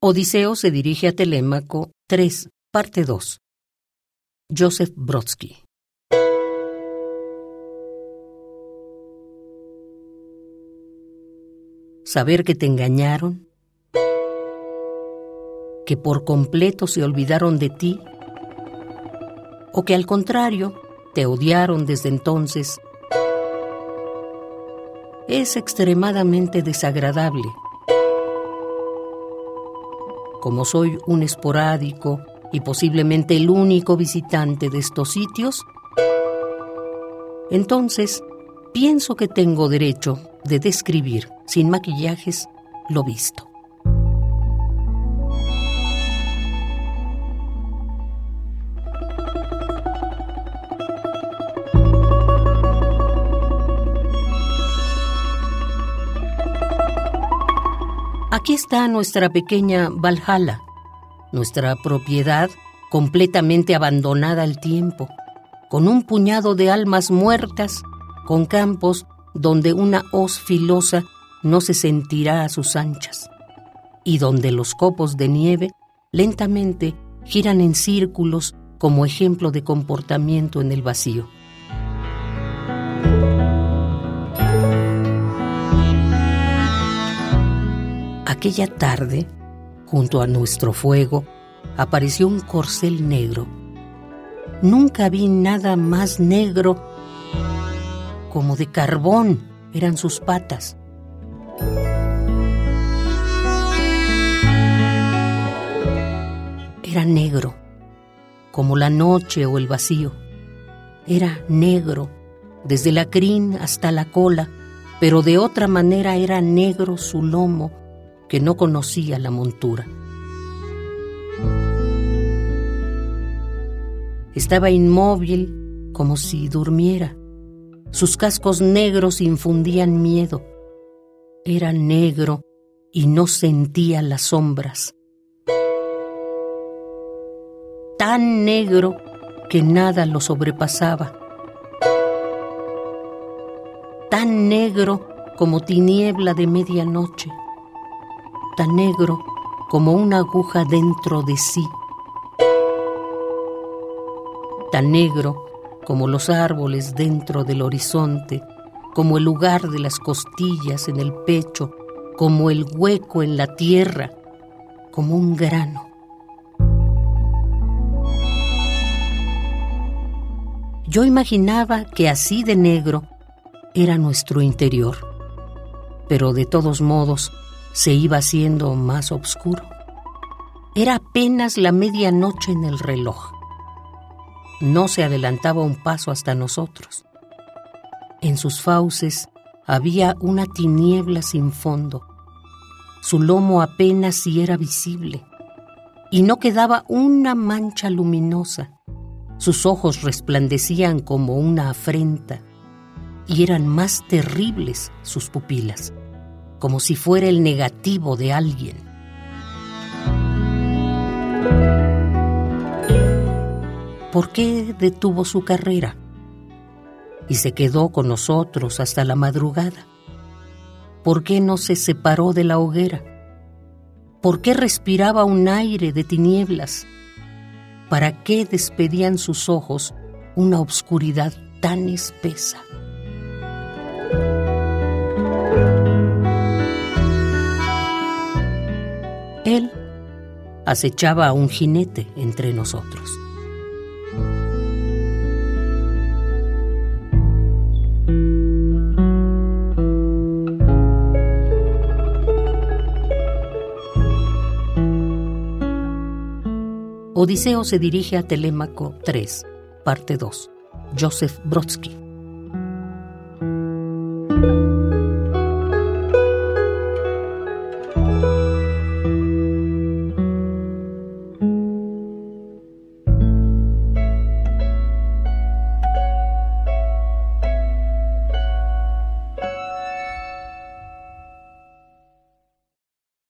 Odiseo se dirige a Telémaco 3, parte 2. Joseph Brodsky. Saber que te engañaron, que por completo se olvidaron de ti, o que al contrario te odiaron desde entonces, es extremadamente desagradable como soy un esporádico y posiblemente el único visitante de estos sitios, entonces pienso que tengo derecho de describir sin maquillajes lo visto. Aquí está nuestra pequeña Valhalla, nuestra propiedad completamente abandonada al tiempo, con un puñado de almas muertas, con campos donde una hoz filosa no se sentirá a sus anchas, y donde los copos de nieve lentamente giran en círculos como ejemplo de comportamiento en el vacío. Aquella tarde, junto a nuestro fuego, apareció un corcel negro. Nunca vi nada más negro como de carbón eran sus patas. Era negro, como la noche o el vacío. Era negro, desde la crin hasta la cola, pero de otra manera era negro su lomo que no conocía la montura. Estaba inmóvil como si durmiera. Sus cascos negros infundían miedo. Era negro y no sentía las sombras. Tan negro que nada lo sobrepasaba. Tan negro como tiniebla de medianoche tan negro como una aguja dentro de sí, tan negro como los árboles dentro del horizonte, como el lugar de las costillas en el pecho, como el hueco en la tierra, como un grano. Yo imaginaba que así de negro era nuestro interior, pero de todos modos se iba haciendo más oscuro. Era apenas la medianoche en el reloj. No se adelantaba un paso hasta nosotros. En sus fauces había una tiniebla sin fondo. Su lomo apenas si era visible y no quedaba una mancha luminosa. Sus ojos resplandecían como una afrenta y eran más terribles sus pupilas como si fuera el negativo de alguien. ¿Por qué detuvo su carrera? Y se quedó con nosotros hasta la madrugada. ¿Por qué no se separó de la hoguera? ¿Por qué respiraba un aire de tinieblas? ¿Para qué despedían sus ojos una obscuridad tan espesa? Él acechaba a un jinete entre nosotros. Odiseo se dirige a Telémaco 3, parte 2. Joseph Brodsky.